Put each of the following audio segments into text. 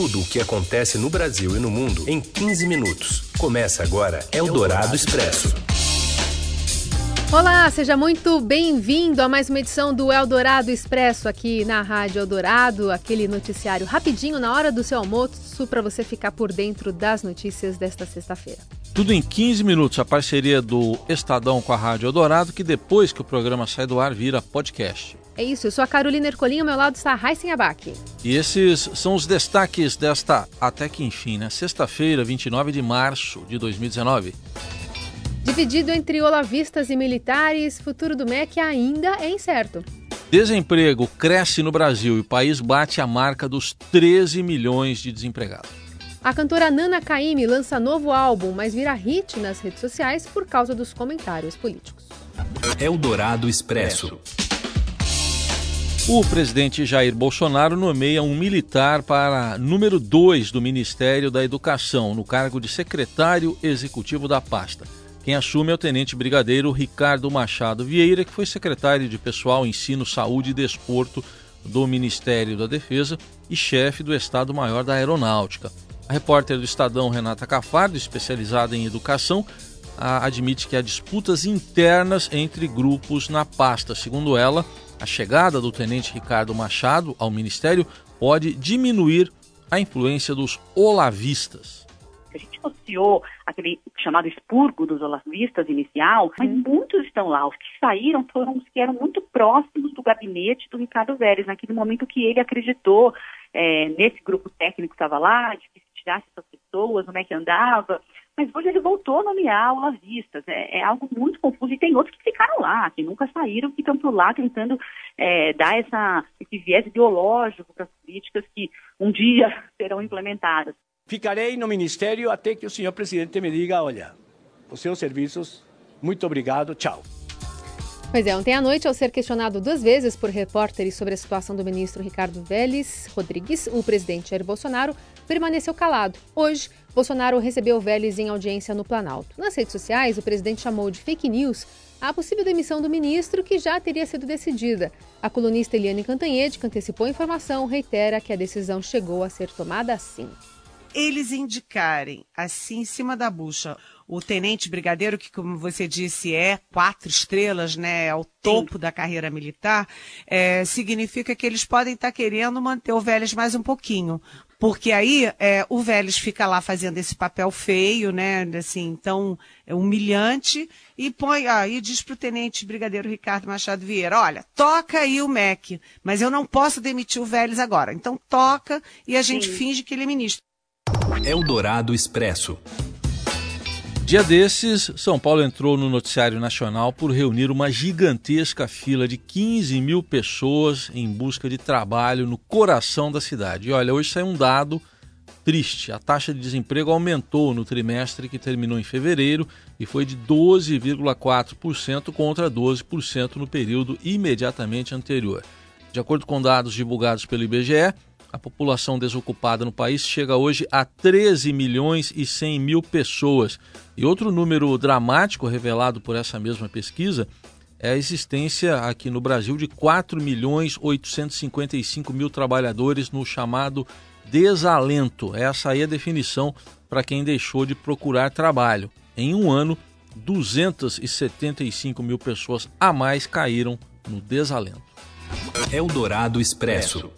tudo o que acontece no Brasil e no mundo em 15 minutos. Começa agora Eldorado Expresso. Olá, seja muito bem-vindo a mais uma edição do Eldorado Expresso aqui na Rádio Eldorado, aquele noticiário rapidinho na hora do seu almoço para você ficar por dentro das notícias desta sexta-feira. Tudo em 15 minutos, a parceria do Estadão com a Rádio Eldorado, que depois que o programa sai do ar vira podcast. É isso, eu sou a Carolina Ercolim, ao meu lado está a Raíssen Abac. E esses são os destaques desta, até que enfim, né? Sexta-feira, 29 de março de 2019. Dividido entre olavistas e militares, futuro do MEC ainda é incerto. Desemprego cresce no Brasil e o país bate a marca dos 13 milhões de desempregados. A cantora Nana Caymmi lança novo álbum, mas vira hit nas redes sociais por causa dos comentários políticos. Eldorado Expresso. O presidente Jair Bolsonaro nomeia um militar para número 2 do Ministério da Educação, no cargo de secretário executivo da pasta. Quem assume é o tenente brigadeiro Ricardo Machado Vieira, que foi secretário de Pessoal, Ensino, Saúde e Desporto do Ministério da Defesa e chefe do Estado-Maior da Aeronáutica. A repórter do Estadão, Renata Cafardo, especializada em educação, admite que há disputas internas entre grupos na pasta. Segundo ela, a chegada do tenente Ricardo Machado ao ministério pode diminuir a influência dos olavistas a gente associou aquele chamado expurgo dos olavistas inicial, mas uhum. muitos estão lá. Os que saíram foram os que eram muito próximos do gabinete do Ricardo Vélez, naquele momento que ele acreditou é, nesse grupo técnico que estava lá, de que se tirasse essas pessoas, como é que andava. Mas hoje ele voltou a nomear olavistas. É, é algo muito confuso. E tem outros que ficaram lá, que nunca saíram, que estão por lá tentando é, dar essa, esse viés ideológico para as políticas que um dia serão implementadas. Ficarei no ministério até que o senhor presidente me diga: olha, os seus serviços, muito obrigado, tchau. Pois é, ontem à noite, ao ser questionado duas vezes por repórteres sobre a situação do ministro Ricardo Vélez Rodrigues, o presidente Jair Bolsonaro permaneceu calado. Hoje, Bolsonaro recebeu Vélez em audiência no Planalto. Nas redes sociais, o presidente chamou de fake news a possível demissão do ministro, que já teria sido decidida. A colunista Eliane Cantanhede, que antecipou a informação, reitera que a decisão chegou a ser tomada assim eles indicarem, assim, em cima da bucha, o tenente brigadeiro, que, como você disse, é quatro estrelas, né, é o topo Sim. da carreira militar, é, significa que eles podem estar tá querendo manter o Vélez mais um pouquinho. Porque aí é, o Vélez fica lá fazendo esse papel feio, né? Assim, então, é humilhante, e põe, ah, e diz para o tenente brigadeiro Ricardo Machado Vieira, olha, toca aí o MEC, mas eu não posso demitir o Vélez agora. Então toca e a gente Sim. finge que ele é ministro. Eldorado Expresso. Dia desses, São Paulo entrou no noticiário nacional por reunir uma gigantesca fila de 15 mil pessoas em busca de trabalho no coração da cidade. E olha, hoje saiu um dado triste. A taxa de desemprego aumentou no trimestre que terminou em fevereiro e foi de 12,4% contra 12% no período imediatamente anterior. De acordo com dados divulgados pelo IBGE, a população desocupada no país chega hoje a 13 milhões e 100 mil pessoas. E outro número dramático revelado por essa mesma pesquisa é a existência aqui no Brasil de 4 milhões 855 mil trabalhadores no chamado desalento. Essa aí é a definição para quem deixou de procurar trabalho. Em um ano, 275 mil pessoas a mais caíram no desalento. Eldorado Expresso.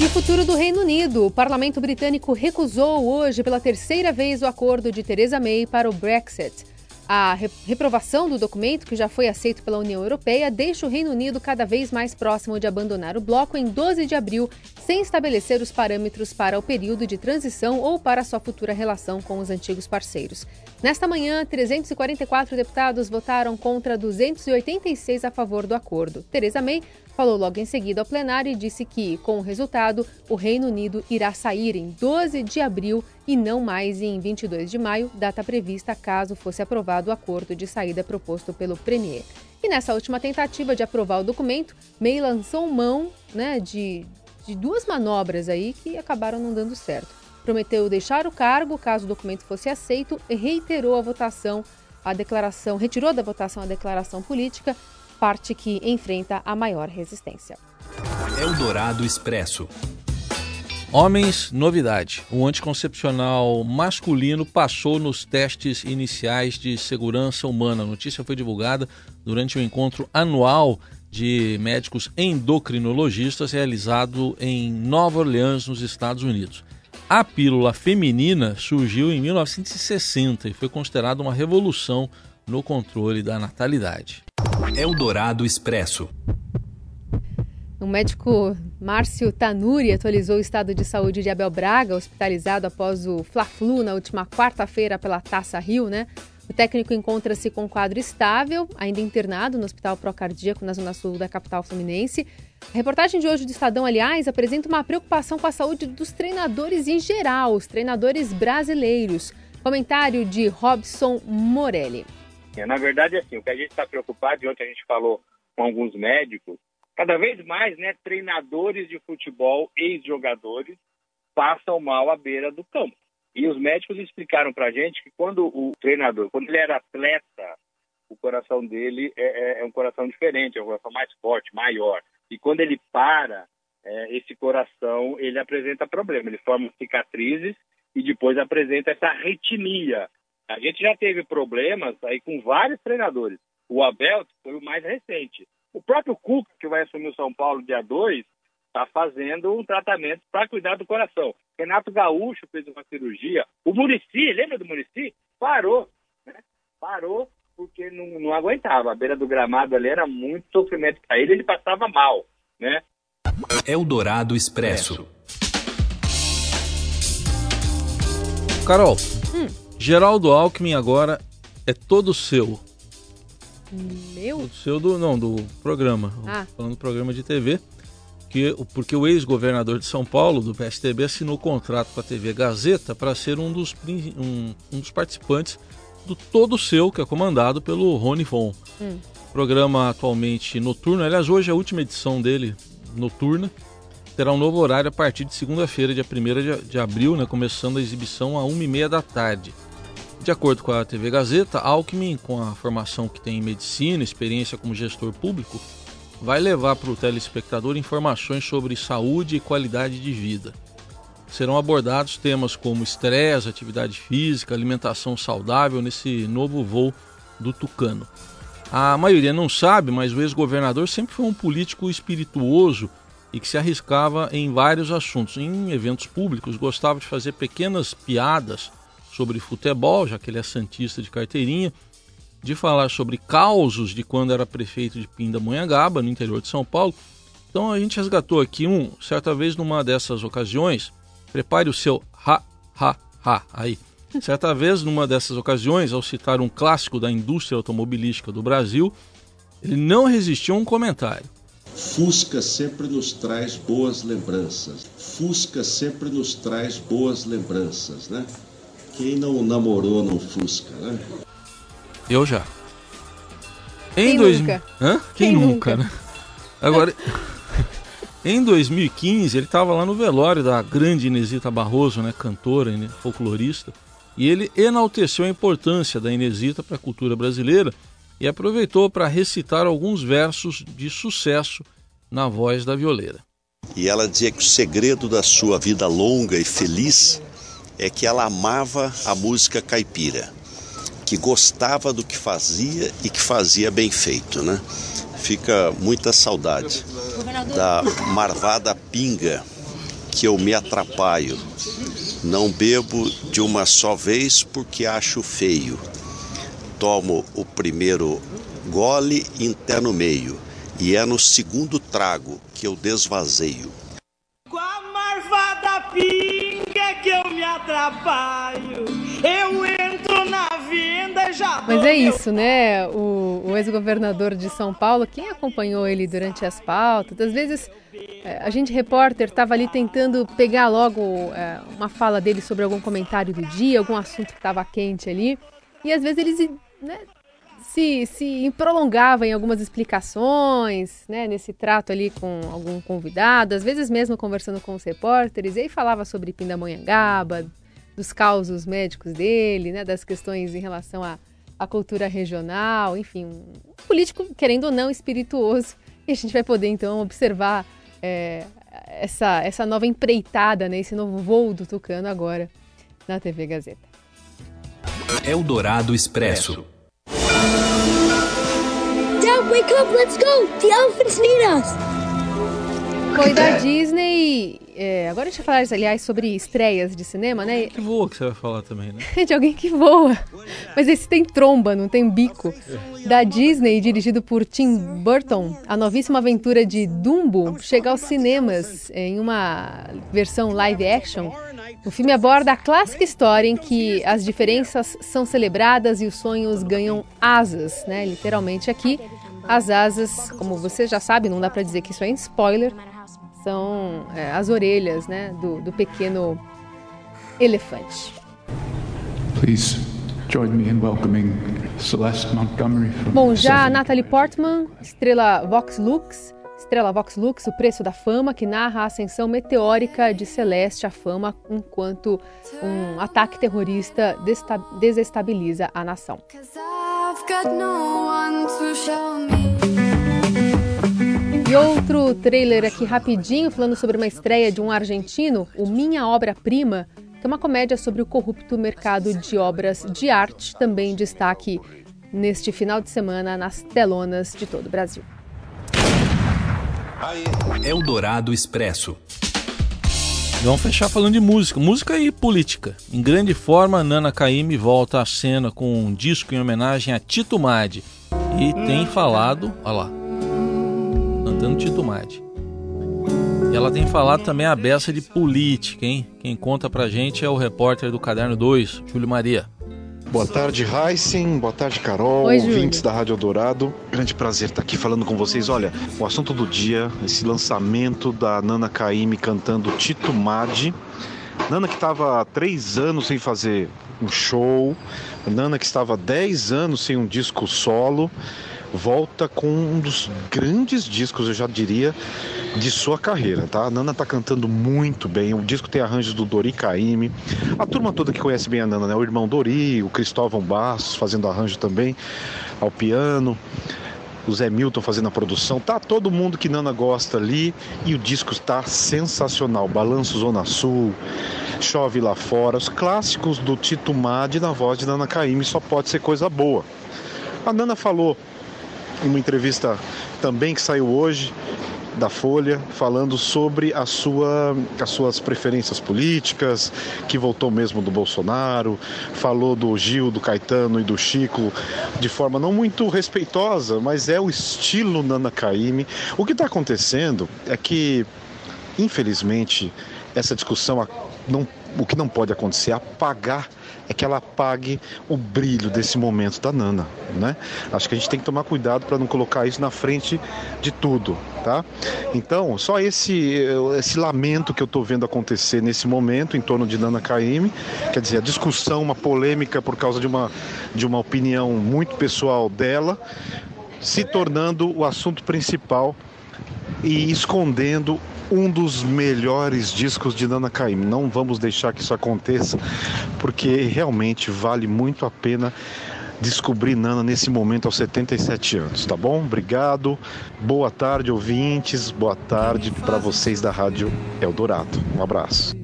E o futuro do Reino Unido. O parlamento britânico recusou hoje pela terceira vez o acordo de Theresa May para o Brexit. A reprovação do documento, que já foi aceito pela União Europeia, deixa o Reino Unido cada vez mais próximo de abandonar o bloco em 12 de abril, sem estabelecer os parâmetros para o período de transição ou para sua futura relação com os antigos parceiros. Nesta manhã, 344 deputados votaram contra 286 a favor do acordo. Theresa May falou logo em seguida ao plenário e disse que, com o resultado, o Reino Unido irá sair em 12 de abril e não mais em 22 de maio, data prevista caso fosse aprovado o acordo de saída proposto pelo Premier. E nessa última tentativa de aprovar o documento, May lançou mão né, de, de duas manobras aí que acabaram não dando certo. Prometeu deixar o cargo caso o documento fosse aceito e reiterou a votação, a declaração, retirou da votação a declaração política parte que enfrenta a maior resistência. Eldorado Expresso. Homens, novidade. O anticoncepcional masculino passou nos testes iniciais de segurança humana. A notícia foi divulgada durante o um encontro anual de médicos endocrinologistas realizado em Nova Orleans, nos Estados Unidos. A pílula feminina surgiu em 1960 e foi considerada uma revolução no controle da natalidade. Eldorado Expresso. O médico Márcio Tanuri atualizou o estado de saúde de Abel Braga, hospitalizado após o Fla-Flu na última quarta-feira pela Taça Rio, né? O técnico encontra-se com quadro estável, ainda internado no Hospital Procardíaco, na zona sul da capital fluminense. A reportagem de hoje do Estadão, aliás, apresenta uma preocupação com a saúde dos treinadores em geral, os treinadores brasileiros. Comentário de Robson Morelli. Na verdade, assim, o que a gente está preocupado, e ontem a gente falou com alguns médicos, cada vez mais, né, treinadores de futebol, ex-jogadores, passam mal à beira do campo. E os médicos explicaram para a gente que quando o treinador, quando ele era atleta, o coração dele é, é, é, um coração diferente, é um coração mais forte, maior. E quando ele para, é, esse coração ele apresenta problema, ele forma cicatrizes e depois apresenta essa arritmia. A gente já teve problemas aí com vários treinadores. O Abel foi o mais recente. O próprio Cuca, que vai assumir o São Paulo dia 2, está fazendo um tratamento para cuidar do coração. Renato Gaúcho fez uma cirurgia. O Murici, lembra do Murici? Parou. Né? Parou porque não, não aguentava. A beira do gramado ali era muito sofrimento para ele, ele passava mal. Né? Eldorado Expresso. Carol, hum. Geraldo Alckmin agora é todo seu. Meu? O seu do. Não, do programa. Ah. Falando do programa de TV. Que, porque o ex-governador de São Paulo, do PSTB, assinou contrato com a TV Gazeta para ser um dos, um, um, dos participantes do Todo Seu, que é comandado pelo Rony Von. Hum. Programa atualmente noturno. Aliás, hoje é a última edição dele, noturna. Terá um novo horário a partir de segunda-feira, dia 1 de, de abril, né, começando a exibição a 1h30 da tarde. De acordo com a TV Gazeta, Alckmin, com a formação que tem em medicina, experiência como gestor público, vai levar para o telespectador informações sobre saúde e qualidade de vida. Serão abordados temas como estresse, atividade física, alimentação saudável nesse novo voo do Tucano. A maioria não sabe, mas o ex-governador sempre foi um político espirituoso e que se arriscava em vários assuntos. Em eventos públicos, gostava de fazer pequenas piadas sobre futebol, já que ele é santista de carteirinha, de falar sobre causos de quando era prefeito de Pindamonhangaba, no interior de São Paulo. Então a gente resgatou aqui um, certa vez numa dessas ocasiões, prepare o seu ha, ha, ha aí. Certa vez, numa dessas ocasiões, ao citar um clássico da indústria automobilística do Brasil, ele não resistiu a um comentário. Fusca sempre nos traz boas lembranças. Fusca sempre nos traz boas lembranças, né? Quem não namorou no Fusca, né? Eu já. Em Quem dois... nunca? Hã? Quem, Quem nunca, nunca, né? Agora, em 2015, ele estava lá no velório da grande Inesita Barroso, né, cantora, né, folclorista, e ele enalteceu a importância da Inesita para a cultura brasileira e aproveitou para recitar alguns versos de sucesso na voz da violeira. E ela dizia que o segredo da sua vida longa e feliz é que ela amava a música caipira, que gostava do que fazia e que fazia bem feito, né? Fica muita saudade da marvada pinga que eu me atrapalho. Não bebo de uma só vez porque acho feio. Tomo o primeiro gole e no meio, e é no segundo trago que eu desvazeio. Com a marvada pinga que eu me atrapalho. Eu entro na venda e já. Mas é isso, né? O, o ex-governador de São Paulo, quem acompanhou ele durante as pautas, às vezes é, a gente repórter estava ali tentando pegar logo é, uma fala dele sobre algum comentário do dia, algum assunto que estava quente ali, e às vezes eles né, se, se prolongava em algumas explicações, né, nesse trato ali com algum convidado, às vezes mesmo conversando com os repórteres, e aí falava sobre Pindamonhangaba, dos causos médicos dele, né, das questões em relação à, à cultura regional, enfim, um político, querendo ou não, espirituoso, e a gente vai poder então observar é, essa, essa nova empreitada, né, esse novo voo do Tucano agora na TV Gazeta. Eldorado Expresso. Dad, wake up, let's go! The elephants need us! Foi da Disney. É, agora a gente vai falar, aliás, sobre estreias de cinema, né? Que voa que você vai falar também, né? de alguém que voa. Mas esse tem tromba, não tem bico. Da Disney, dirigido por Tim Burton, a novíssima aventura de Dumbo chega aos cinemas em uma versão live action. O filme aborda a clássica história em que as diferenças são celebradas e os sonhos ganham asas, né? Literalmente aqui, as asas, como você já sabe, não dá pra dizer que isso é spoiler, são é, as orelhas, né, do, do pequeno elefante. Please join me in welcoming Celeste Montgomery from Bom, já a. Natalie Portman, estrela Vox Lux, estrela Vox Lux, o preço da fama, que narra a ascensão meteórica de Celeste à fama enquanto um ataque terrorista desestabiliza a nação. E outro trailer aqui rapidinho, falando sobre uma estreia de um argentino, o Minha Obra-Prima, que é uma comédia sobre o corrupto mercado de obras de arte, também destaque neste final de semana nas telonas de todo o Brasil. Eldorado Expresso. Vamos fechar falando de música. Música e política. Em grande forma, Nana Caymmi volta à cena com um disco em homenagem a Tito Madi. E tem falado, olha lá, cantando Tito Madi. E ela tem falado também a beça de política, hein? Quem conta pra gente é o repórter do Caderno 2, Júlio Maria. Boa tarde, Heisen. Boa tarde, Carol. Oi, ouvintes da Rádio Dourado. Grande prazer estar aqui falando com vocês. Olha, o assunto do dia, esse lançamento da Nana Caymmi cantando Tito Madi. Nana que estava há três anos sem fazer um show. Nana que estava há dez anos sem um disco solo. Volta com um dos grandes discos, eu já diria, de sua carreira, tá? A Nana tá cantando muito bem. O disco tem arranjos do Dori Caymmi. A turma toda que conhece bem a Nana, né? O irmão Dori, o Cristóvão Bastos fazendo arranjo também ao piano. O Zé Milton fazendo a produção, tá todo mundo que Nana gosta ali e o disco está sensacional. Balanço Zona Sul, Chove Lá Fora, os clássicos do Tito Madi na voz de Nana Caymmi, só pode ser coisa boa. A Nana falou em uma entrevista também que saiu hoje da Folha, falando sobre a sua, as suas preferências políticas, que voltou mesmo do Bolsonaro, falou do Gil, do Caetano e do Chico de forma não muito respeitosa, mas é o estilo Nana Caymmi. O que está acontecendo é que, infelizmente, essa discussão não, o que não pode acontecer é apagar é que ela apague o brilho desse momento da Nana, né? Acho que a gente tem que tomar cuidado para não colocar isso na frente de tudo, tá? Então, só esse esse lamento que eu estou vendo acontecer nesse momento em torno de Nana Caymmi, quer dizer, a discussão, uma polêmica por causa de uma de uma opinião muito pessoal dela, se tornando o assunto principal e escondendo um dos melhores discos de Nana Caymmi. Não vamos deixar que isso aconteça, porque realmente vale muito a pena descobrir Nana nesse momento aos 77 anos, tá bom? Obrigado. Boa tarde, ouvintes. Boa tarde para vocês da Rádio Eldorado. Um abraço.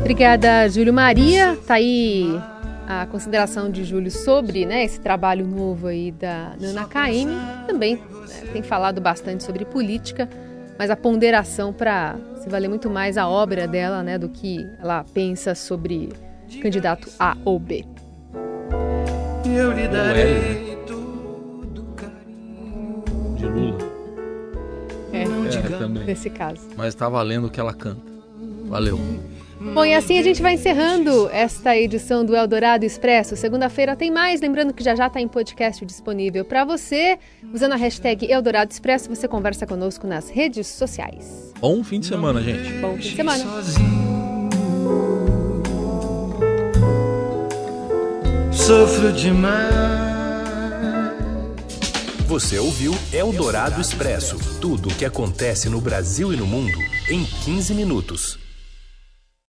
Obrigada, Júlio Maria. Tá aí a consideração de Júlio sobre né, esse trabalho novo aí da Nana Caymmi. Também né, tem falado bastante sobre política, mas a ponderação para se valer muito mais a obra dela né, do que ela pensa sobre candidato A ou B. Eu lhe darei De Lula. É, É, também. nesse caso. Mas tá valendo o que ela canta. Valeu. Bom, e assim a gente vai encerrando esta edição do Eldorado Expresso. Segunda-feira tem mais. Lembrando que já já está em podcast disponível para você. Usando a hashtag Eldorado Expresso, você conversa conosco nas redes sociais. Bom fim de semana, gente. Bom fim de semana. Sofro demais. Você ouviu Eldorado Expresso tudo o que acontece no Brasil e no mundo em 15 minutos.